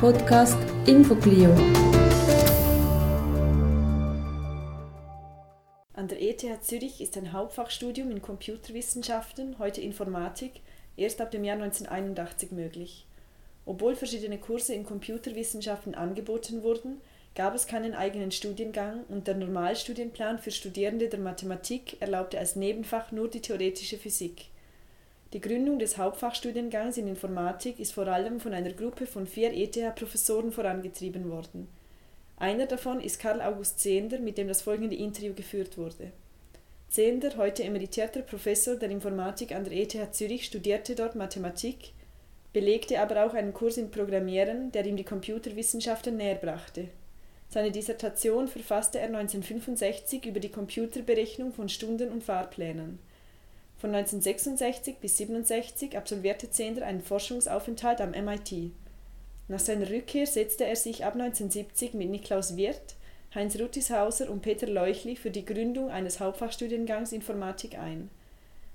Podcast InfoClio. An der ETH Zürich ist ein Hauptfachstudium in Computerwissenschaften, heute Informatik, erst ab dem Jahr 1981 möglich. Obwohl verschiedene Kurse in Computerwissenschaften angeboten wurden, gab es keinen eigenen Studiengang und der Normalstudienplan für Studierende der Mathematik erlaubte als Nebenfach nur die theoretische Physik. Die Gründung des Hauptfachstudiengangs in Informatik ist vor allem von einer Gruppe von vier ETH-Professoren vorangetrieben worden. Einer davon ist Karl August Zehnder, mit dem das folgende Interview geführt wurde. Zehnder, heute emeritierter Professor der Informatik an der ETH Zürich, studierte dort Mathematik, belegte aber auch einen Kurs in Programmieren, der ihm die Computerwissenschaften näherbrachte. Seine Dissertation verfasste er 1965 über die Computerberechnung von Stunden und Fahrplänen. Von 1966 bis 1967 absolvierte Zehnder einen Forschungsaufenthalt am MIT. Nach seiner Rückkehr setzte er sich ab 1970 mit Niklaus Wirth, Heinz Ruttishauser und Peter Leuchli für die Gründung eines Hauptfachstudiengangs Informatik ein.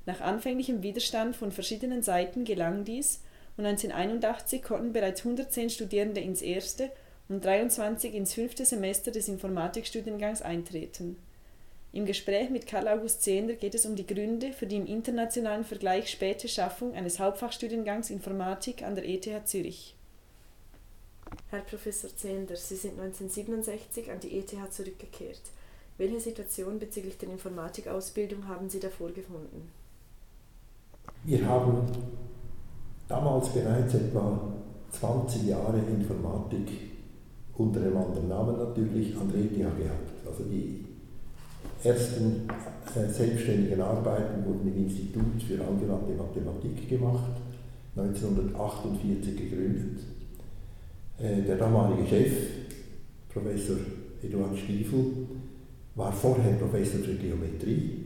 Nach anfänglichem Widerstand von verschiedenen Seiten gelang dies und 1981 konnten bereits 110 Studierende ins erste und 23 ins fünfte Semester des Informatikstudiengangs eintreten im Gespräch mit Karl August Zehnder geht es um die Gründe für die im internationalen Vergleich späte Schaffung eines Hauptfachstudiengangs Informatik an der ETH Zürich. Herr Professor Zehnder, Sie sind 1967 an die ETH zurückgekehrt. Welche Situation bezüglich der Informatikausbildung haben Sie davor gefunden? Wir haben damals bereits etwa 20 Jahre Informatik unter einem anderen Namen natürlich an der ETH gehabt. Also die ersten selbstständigen Arbeiten wurden im Institut für angewandte Mathematik gemacht, 1948 gegründet. Äh, der damalige Chef, Professor Eduard Stiefel, war vorher Professor für Geometrie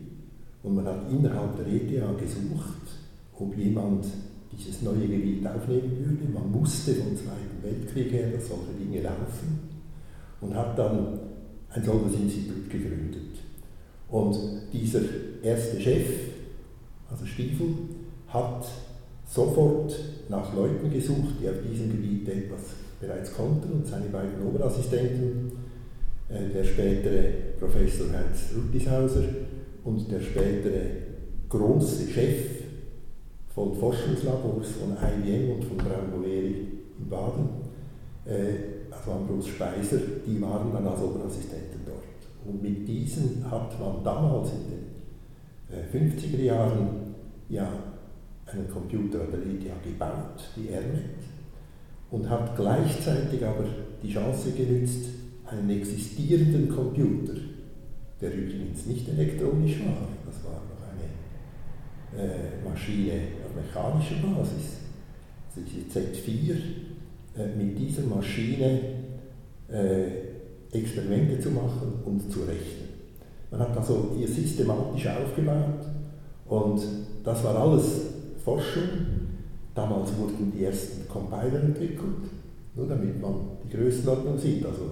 und man hat innerhalb der ETH gesucht, ob jemand dieses neue Gebiet aufnehmen würde. Man musste vom Zweiten Weltkrieg her, dass solche Dinge laufen und hat dann ein solches Institut gegründet. Und dieser erste Chef, also Stiefel, hat sofort nach Leuten gesucht, die auf diesem Gebiet etwas bereits konnten. Und seine beiden Oberassistenten, äh, der spätere Professor Heinz Ruttishauser und der spätere große Chef von Forschungslabors von IBM und von Braun-Boleri in Baden, äh, also Ambros Speiser, die waren dann als Oberassistenten und mit diesen hat man damals in den 50er äh, Jahren ja einen Computer an der ETH gebaut, die ERNET, und hat gleichzeitig aber die Chance genützt, einen existierenden Computer, der übrigens nicht elektronisch war, das war noch eine äh, Maschine auf mechanischer Basis, also diese Z4, äh, mit dieser Maschine äh, Experimente zu machen und zu rechnen. Man hat also hier systematisch aufgebaut und das war alles Forschung. Damals wurden die ersten Compiler entwickelt, nur damit man die Größenordnung sieht. Also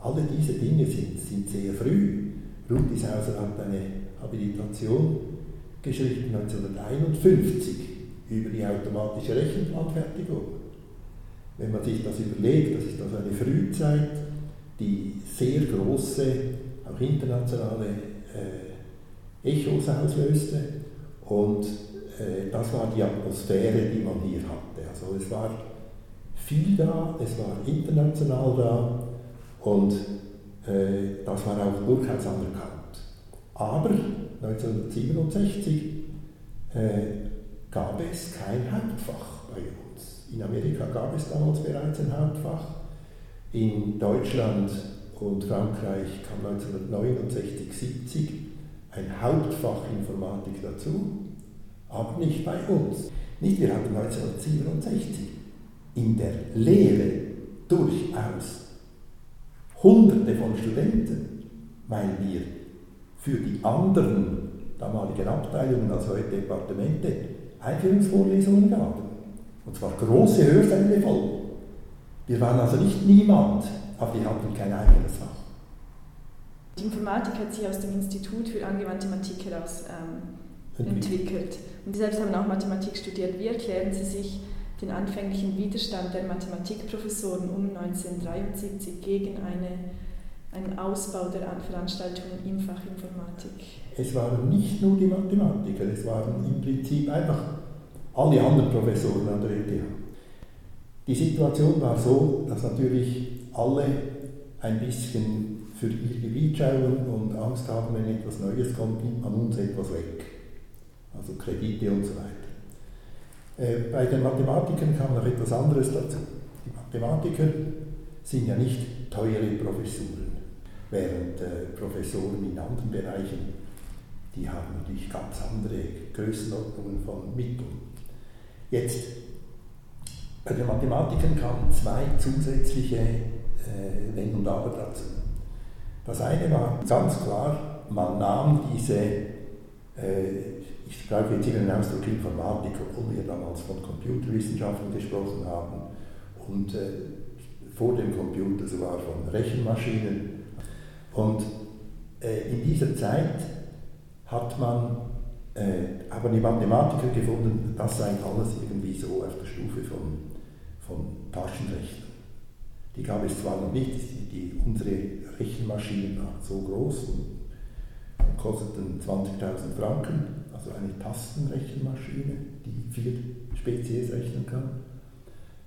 alle diese Dinge sind, sind sehr früh. Rudishauser hat eine Habilitation geschrieben 1951 über die automatische Rechenplanfertigung. Wenn man sich das überlegt, das ist also eine Frühzeit, die sehr große, auch internationale äh, Echos auslöste. Und äh, das war die Atmosphäre, die man hier hatte. Also es war viel da, es war international da und äh, das war auch durchaus anerkannt. Aber 1967 äh, gab es kein Hauptfach bei uns. In Amerika gab es damals bereits ein Hauptfach in Deutschland und Frankreich kam 1969, 70 ein Hauptfach Informatik dazu, aber nicht bei uns. Nicht, wir hatten 1967 in der Lehre durchaus Hunderte von Studenten, weil wir für die anderen damaligen Abteilungen, also heute Departemente, Einführungsvorlesungen gaben. Und zwar große Hörsäle voll. Wir waren also nicht niemand, aber wir hatten kein eigenes Fach. Die Informatik hat sich aus dem Institut für angewandte Mathematik heraus ähm, entwickelt. Und Sie selbst haben auch Mathematik studiert. Wie erklären Sie sich den anfänglichen Widerstand der Mathematikprofessoren um 1973 gegen eine, einen Ausbau der Veranstaltungen im Fach Informatik? Es waren nicht nur die Mathematiker, es waren im Prinzip einfach alle anderen Professoren an der ETH. Die Situation war so, dass natürlich alle ein bisschen für ihr Gebiet schauen und Angst haben, wenn etwas Neues kommt, nimmt man uns etwas weg. Also Kredite und so weiter. Äh, bei den Mathematikern kam noch etwas anderes dazu. Die Mathematiker sind ja nicht teure Professuren, während äh, Professoren in anderen Bereichen, die haben natürlich ganz andere Größenordnungen von Mitteln. Jetzt, bei den Mathematikern kamen zwei zusätzliche äh, Wenn und Aber dazu. Das eine war ganz klar, man nahm diese, äh, ich brauche jetzt hier den Ausdruck Informatik, obwohl wir damals von Computerwissenschaften gesprochen haben und äh, vor dem Computer sogar von Rechenmaschinen. Und äh, in dieser Zeit hat man äh, aber die Mathematiker gefunden, das sei alles irgendwie so auf der Stufe von, von Taschenrechnern. Die gab es zwar noch nicht, die, unsere Rechenmaschinen waren so groß und kosteten 20.000 Franken, also eine Tastenrechenmaschine, die vier Spezies rechnen kann.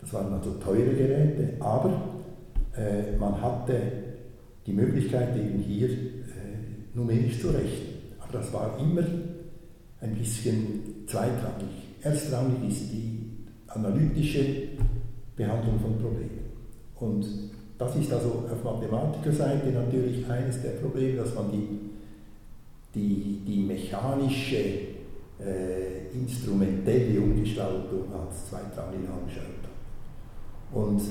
Das waren also teure Geräte, aber äh, man hatte die Möglichkeit eben hier äh, numerisch zu rechnen. Aber das war immer ein bisschen zweitrangig. Erstrangig ist die analytische Behandlung von Problemen. Und das ist also auf Mathematikerseite natürlich eines der Probleme, dass man die, die, die mechanische, äh, instrumentelle Umgestaltung als zweitrangig anschaut. Und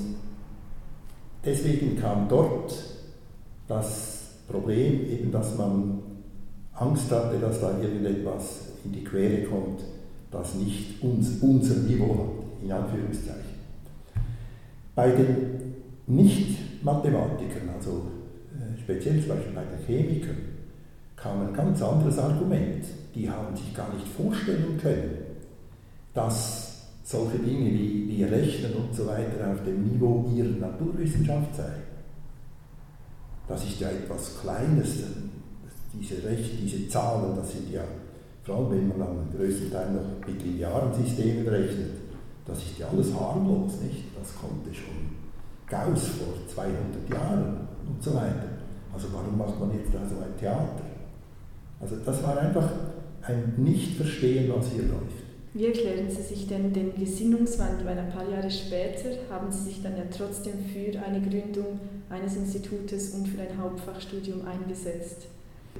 deswegen kam dort das Problem, eben, dass man Angst hatte, dass da irgendetwas in die Quere kommt, das nicht uns, unser Niveau hat, in Anführungszeichen. Bei den nicht-Mathematikern, also äh, speziell zum Beispiel bei den Chemikern, kam ein ganz anderes Argument. Die haben sich gar nicht vorstellen können, dass solche Dinge wie, wie Rechnen und so weiter auf dem Niveau ihrer Naturwissenschaft seien. Das ist ja etwas Kleines, diese, Rech diese Zahlen, das sind ja, vor allem wenn man am größten Teil noch mit linearen Systemen rechnet, das ist ja alles harmlos, nicht? Das konnte schon Gauss vor 200 Jahren und so weiter. Also warum macht man jetzt da so ein Theater? Also das war einfach ein Nicht-Verstehen, was hier läuft. Wie erklären Sie sich denn den Gesinnungswandel? Weil ein paar Jahre später haben Sie sich dann ja trotzdem für eine Gründung eines Institutes und für ein Hauptfachstudium eingesetzt.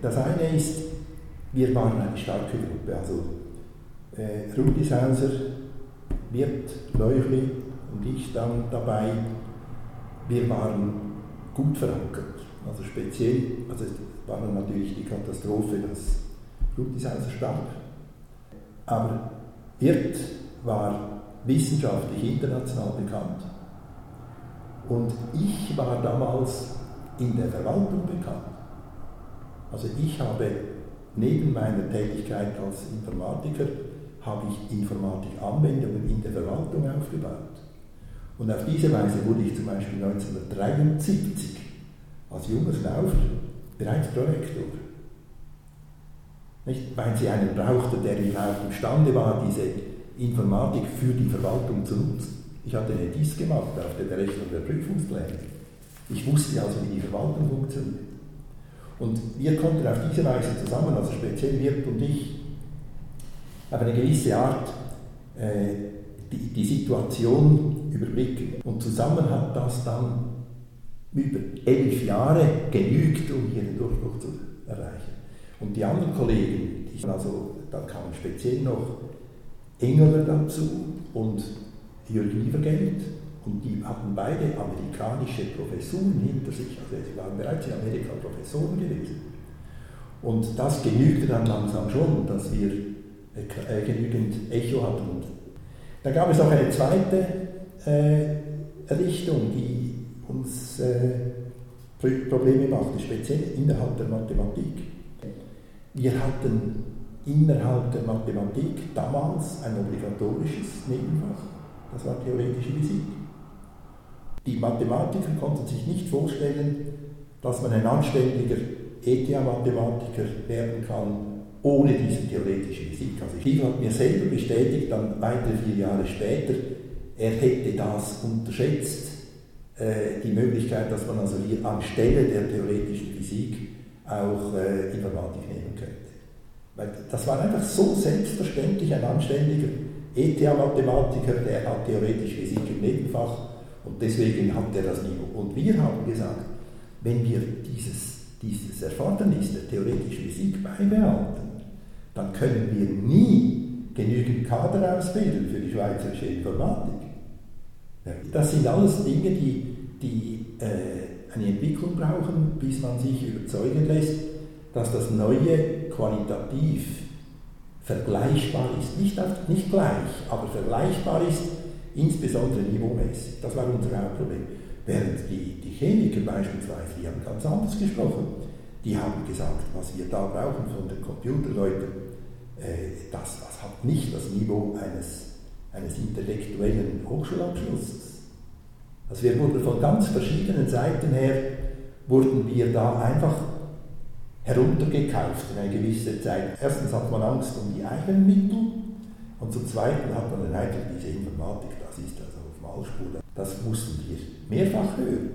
Das eine ist, wir waren eine starke Gruppe. Also äh, Rudishauser, Wirt, Leuchli und ich dann dabei wir waren gut verankert. Also speziell, also es war natürlich die Katastrophe, dass Ludwigshauser starb. Aber Wirth war wissenschaftlich international bekannt. Und ich war damals in der Verwaltung bekannt. Also ich habe neben meiner Tätigkeit als Informatiker habe ich Informatikanwendungen in der Verwaltung aufgebaut. Und auf diese Weise wurde ich zum Beispiel 1973 als junger Schnaufer bereits Projektor. Nicht? Weil sie einen brauchte, der überhaupt imstande war, diese Informatik für die Verwaltung zu nutzen. Ich hatte eine DIS gemacht auf der Berechnung der Prüfungspläne. Ich wusste also, wie die Verwaltung funktioniert. Und wir konnten auf diese Weise zusammen, also speziell Wirt und ich, auf eine gewisse Art äh, die, die Situation überblicken. Und zusammen hat das dann über elf Jahre genügt, um hier den Durchbruch zu erreichen. Und die anderen Kollegen, die, also da kamen speziell noch Engeler dazu und Jürgen Liebergeld, und die hatten beide amerikanische Professuren hinter sich, also sie waren bereits in Amerika Professoren gewesen. Und das genügte dann langsam schon, dass wir genügend Echo hatten. Und dann gab es auch eine zweite äh, Richtung, die uns äh, Probleme machte, speziell innerhalb der Mathematik. Wir hatten innerhalb der Mathematik damals ein obligatorisches Nebenfach, Das war theoretische Physik. Die Mathematiker konnten sich nicht vorstellen, dass man ein anständiger ETH-Mathematiker werden kann ohne diese theoretische Physik. Also Steve hat mir selber bestätigt, dann weitere vier Jahre später, er hätte das unterschätzt, äh, die Möglichkeit, dass man also hier anstelle der theoretischen Physik auch äh, Informatik nehmen könnte. Weil das war einfach so selbstverständlich ein anständiger ETH-Mathematiker, der hat theoretische Physik im Nebenfach und deswegen hat er das Niveau. Und wir haben gesagt, wenn wir dieses, dieses Erfordernis der theoretischen Physik beibehalten, dann können wir nie genügend Kader ausbilden für die schweizerische Informatik. Das sind alles Dinge, die, die äh, eine Entwicklung brauchen, bis man sich überzeugen lässt, dass das Neue qualitativ vergleichbar ist. Nicht, nicht gleich, aber vergleichbar ist, insbesondere niveaumäßig. Das war unser Hauptproblem. Während die, die Chemiker beispielsweise, die haben ganz anders gesprochen. Die haben gesagt, was wir da brauchen von den Computerleuten, äh, das, das hat nicht das Niveau eines, eines intellektuellen Hochschulabschlusses. Also wir wurden von ganz verschiedenen Seiten her, wurden wir da einfach heruntergekauft in eine gewisse Zeit. Erstens hat man Angst um die eigenen Mittel und zum Zweiten hat man den Eindruck, diese Informatik, das ist also auf Malspur. Das mussten wir mehrfach hören.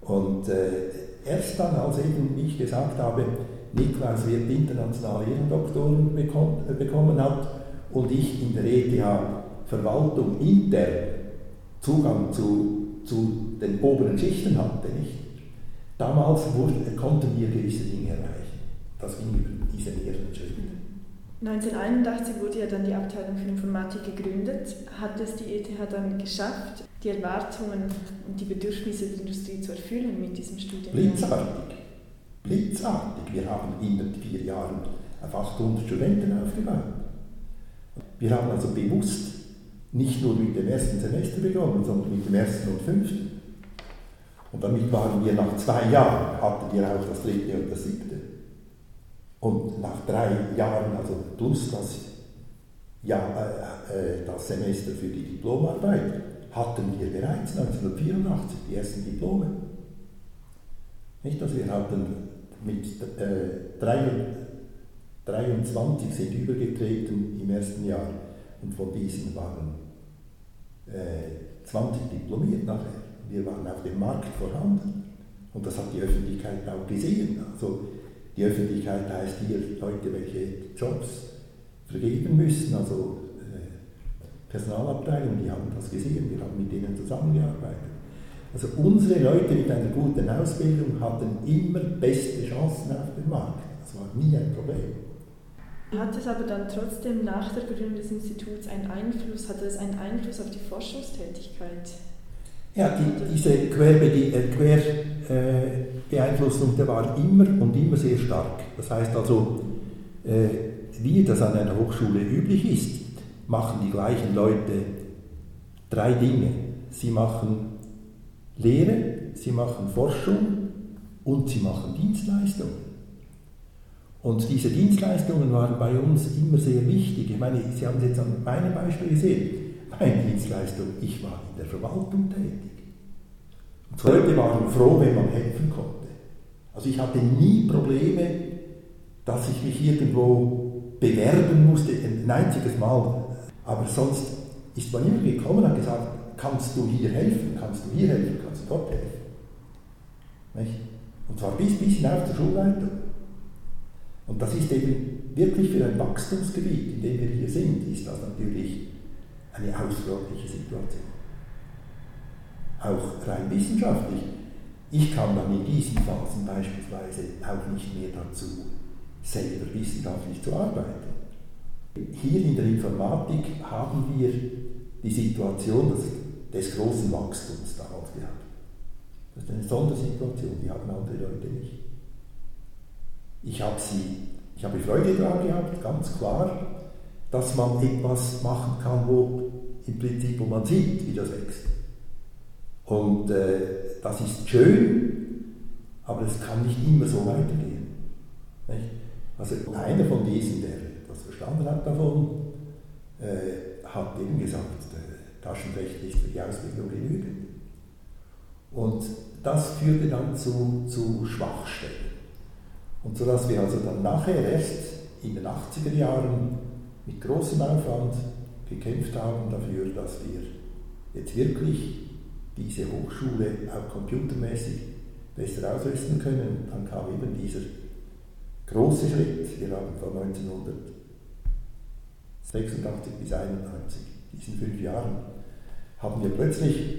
Und äh, erst dann, als eben ich gesagt habe, Niklaus wird internationale Ehrendoktoren bekommen, äh, bekommen hat und ich in der ETH Verwaltung intern Zugang zu, zu den oberen Schichten hatte, nicht? Damals wurde, konnten wir gewisse Dinge erreichen. Das ging über diese mehreren Schritte. 1981 wurde ja dann die Abteilung für Informatik gegründet. Hat es die ETH dann geschafft, die Erwartungen und die Bedürfnisse der Industrie zu erfüllen mit diesem Studium? Blitzartig. Blitzartig. Wir haben in den vier Jahren auf 800 Studenten aufgebaut. Wir haben also bewusst nicht nur mit dem ersten Semester begonnen, sondern mit dem ersten und fünften. Und damit waren wir nach zwei Jahren, hatten wir auch das dritte und das siebte. Und nach drei Jahren, also plus das, ja, äh, äh, das Semester für die Diplomarbeit, hatten wir bereits 1984 die ersten Diplome. Nicht, dass wir hatten mit äh, 23 sind übergetreten im ersten Jahr und von diesen waren äh, 20 diplomiert nachher. Wir waren auf dem Markt vorhanden und das hat die Öffentlichkeit auch gesehen. Also die Öffentlichkeit heißt hier Leute, welche Jobs vergeben müssen, also äh, Personalabteilung, die haben das gesehen, wir haben mit denen zusammengearbeitet. Also unsere Leute mit einer guten Ausbildung hatten immer beste Chancen auf dem Markt. Das war nie ein Problem. Hat es aber dann trotzdem nach der Gründung des Instituts einen Einfluss, hatte es einen Einfluss auf die Forschungstätigkeit? Ja, die, diese Querbeeinflussung, äh, der war immer und immer sehr stark. Das heißt also, äh, wie das an einer Hochschule üblich ist, machen die gleichen Leute drei Dinge. Sie machen Lehre, sie machen Forschung und sie machen Dienstleistungen. Und diese Dienstleistungen waren bei uns immer sehr wichtig. Ich meine, Sie haben es jetzt an meinem Beispiel gesehen. Meine Dienstleistung, ich war in der Verwaltung tätig. Die Leute waren froh, wenn man helfen konnte. Also ich hatte nie Probleme, dass ich mich irgendwo bewerben musste, ein einziges Mal. Aber sonst ist man immer gekommen und hat gesagt, kannst du hier helfen, kannst du hier helfen, kannst du dort helfen. Nicht? Und zwar bis, bis hinauf zur Schulleitung. Und das ist eben wirklich für ein Wachstumsgebiet, in dem wir hier sind, ist das natürlich eine außerordentliche Situation. Auch rein wissenschaftlich. Ich kam dann in diesen Phasen beispielsweise auch nicht mehr dazu, selber wissenschaftlich zu arbeiten. Hier in der Informatik haben wir die Situation, dass des großen Wachstums daraus gehabt. Das ist eine Sondersituation, die haben andere Leute nicht. Ich habe sie, ich habe Freude daran gehabt, ganz klar, dass man etwas machen kann, wo im Prinzip, wo man sieht, wie das wächst. Und äh, das ist schön, aber es kann nicht immer so weitergehen. Nicht? Also einer von diesen, der das verstanden hat davon, äh, hat eben gesagt, Taschenrecht ist für die Ausbildung genügend. Und das führte dann zu, zu Schwachstellen. Und so dass wir also dann nachher erst in den 80er Jahren mit großem Aufwand gekämpft haben dafür, dass wir jetzt wirklich diese Hochschule auch computermäßig besser ausrüsten können. Dann kam eben dieser große Schritt. Wir haben von 1986 bis 1991, diesen fünf Jahren, haben wir plötzlich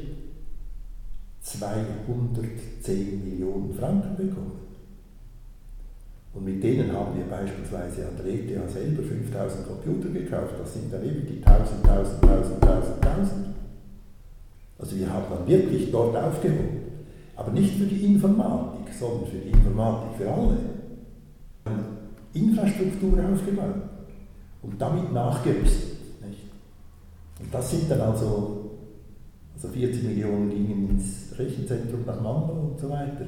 210 Millionen Franken bekommen. Und mit denen haben wir beispielsweise an der ETH selber 5000 Computer gekauft. Das sind dann eben die 1000, 1000, 1000, 1000, 1000. Also wir haben dann wirklich dort aufgehoben. Aber nicht für die Informatik, sondern für die Informatik für alle. Infrastruktur aufgebaut und damit nachgerüstet. Nicht? Und das sind dann also, also 40 Millionen gingen ins Rechenzentrum nach Mando und so weiter.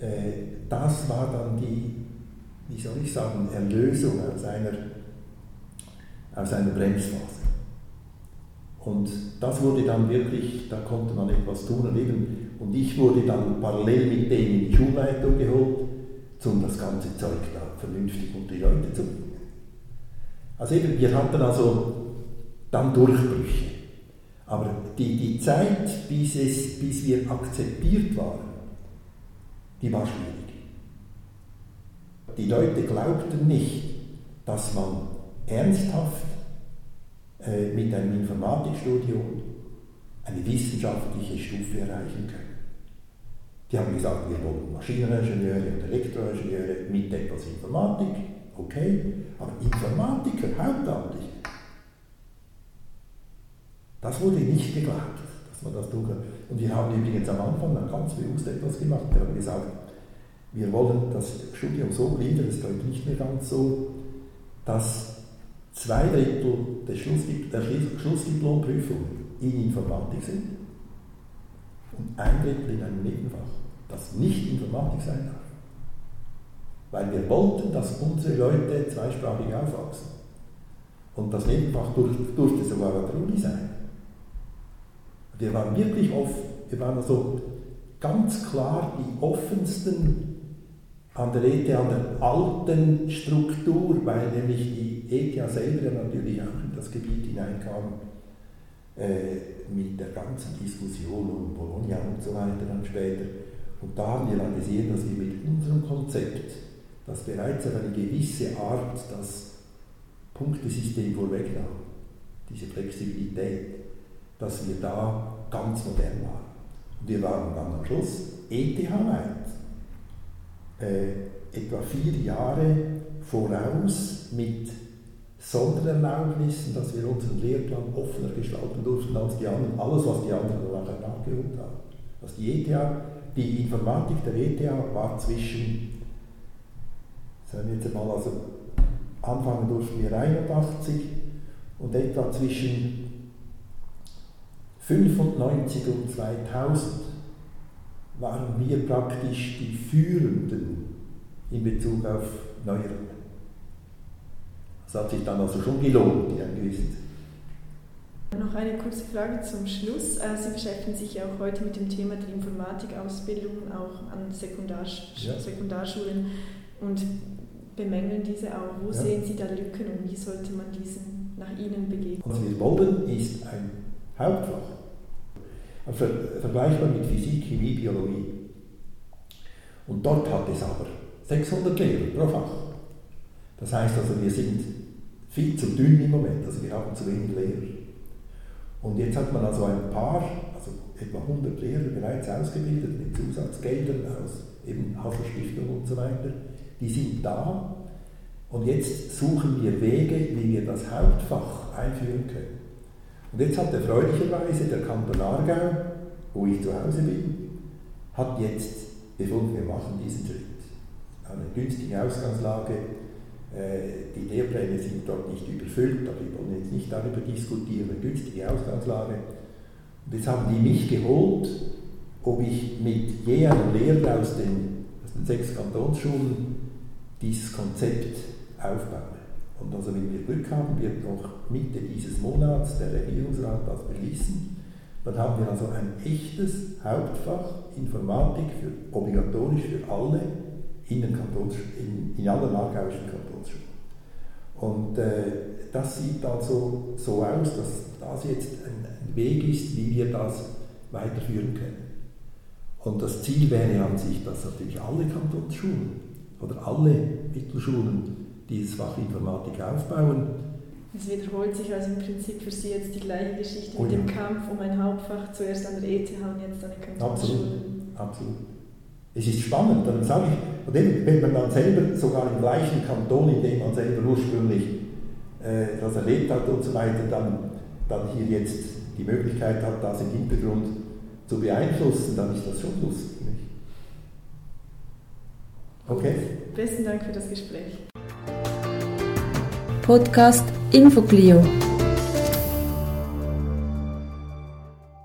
Äh, das war dann die, wie soll ich sagen, Erlösung aus einer, aus einer Bremsphase. Und das wurde dann wirklich, da konnte man etwas tun. Und, eben, und ich wurde dann parallel mit denen in die Schulleitung geholt, um das ganze Zeug da vernünftig unter die Leute zu bringen. Also eben, wir hatten also dann Durchbrüche. Aber die, die Zeit, bis, es, bis wir akzeptiert waren, die war schwierig. Die Leute glaubten nicht, dass man ernsthaft äh, mit einem Informatikstudium eine wissenschaftliche Stufe erreichen kann. Die haben gesagt, wir wollen Maschineningenieure und Elektroingenieure mit etwas Informatik, okay, aber Informatiker hauptamtlich, das wurde nicht geglaubt, dass man das tun kann. Und wir haben übrigens am Anfang dann ganz bewusst etwas gemacht. Wir haben gesagt, wir wollen das Studium so gliedern, das ist nicht mehr ganz so, dass zwei Drittel der, Schlussdiplomprüfung in Informatik sind und ein Drittel in einem Nebenfach, das nicht Informatik sein darf. Weil wir wollten, dass unsere Leute zweisprachig aufwachsen. Und das Nebenfach durfte sogar an der Uni sein. Wir waren wirklich offen, wir waren also ganz klar die offensten an der ETH, an der alten Struktur, weil nämlich die ETH selber natürlich auch in das Gebiet hineinkam, äh, mit der ganzen Diskussion um Bologna und so weiter dann später. Und da haben wir dann gesehen, dass wir mit unserem Konzept, das bereits auf eine gewisse Art das Punktesystem vorwegnahm, diese Flexibilität, dass wir da ganz modern waren. Und wir waren dann am Schluss ETH-weit äh, etwa vier Jahre voraus mit Sondererlaubnissen, dass wir unseren Lehrplan offener gestalten durften als die anderen, alles was die anderen nachher nachgeholt haben. Also die ETH, die Informatik der ETH war zwischen, sagen wir jetzt mal, also anfangen durften wir 81 und etwa zwischen 95 und 2000 waren wir praktisch die Führenden in Bezug auf Neuerungen. Das hat sich dann also schon gelohnt, einem gewissen noch eine kurze Frage zum Schluss. Äh, Sie beschäftigen sich ja auch heute mit dem Thema der Informatikausbildung auch an Sekundarsch ja. Sekundarschulen und bemängeln diese auch. Wo ja. sehen Sie da Lücken und wie sollte man diesen nach Ihnen begegnen? Wir wollen, ist ein Hauptfach vergleichbar mit Physik, Chemie, Biologie. Und dort hat es aber 600 Lehrer pro Fach. Das heißt also, wir sind viel zu dünn im Moment, also wir haben zu wenig Lehrer. Und jetzt hat man also ein paar, also etwa 100 Lehrer bereits ausgebildet mit Zusatzgeldern aus eben Hasel-Stiftung und so weiter. Die sind da und jetzt suchen wir Wege, wie wir das Hauptfach einführen können. Und jetzt hat erfreulicherweise der Kanton Aargau, wo ich zu Hause bin, hat jetzt befunden, wir machen diesen Schritt. Eine günstige Ausgangslage, die Lehrpläne sind dort nicht überfüllt, aber wir wollen jetzt nicht darüber diskutieren, eine günstige Ausgangslage. Und jetzt haben die mich geholt, ob ich mit je einem Lehrer aus den, aus den sechs Kantonsschulen dieses Konzept aufbaue. Und also wenn wir Glück haben, wird noch Mitte dieses Monats der Regierungsrat das beschließen. Dann haben wir also ein echtes Hauptfach Informatik für, obligatorisch für alle in, den Kantons, in, in allen aargauischen Kantonsschulen. Und äh, das sieht also so aus, dass das jetzt ein, ein Weg ist, wie wir das weiterführen können. Und das Ziel wäre an sich, dass natürlich alle Kantonsschulen oder alle Mittelschulen dieses Fach Informatik aufbauen. Es wiederholt sich also im Prinzip für Sie jetzt die gleiche Geschichte oh, mit dem Kampf um ein Hauptfach, zuerst an der ETH und jetzt an den Kantonsschulen. Absolut, absolut. Es ist spannend, dann sage ich, wenn man dann selber sogar im gleichen Kanton, in dem man selber ursprünglich äh, das erlebt hat und so weiter, dann, dann hier jetzt die Möglichkeit hat, das im Hintergrund zu beeinflussen, dann ist das schon lustig. Nicht? Okay? Besten Dank für das Gespräch. Podcast Infoclio.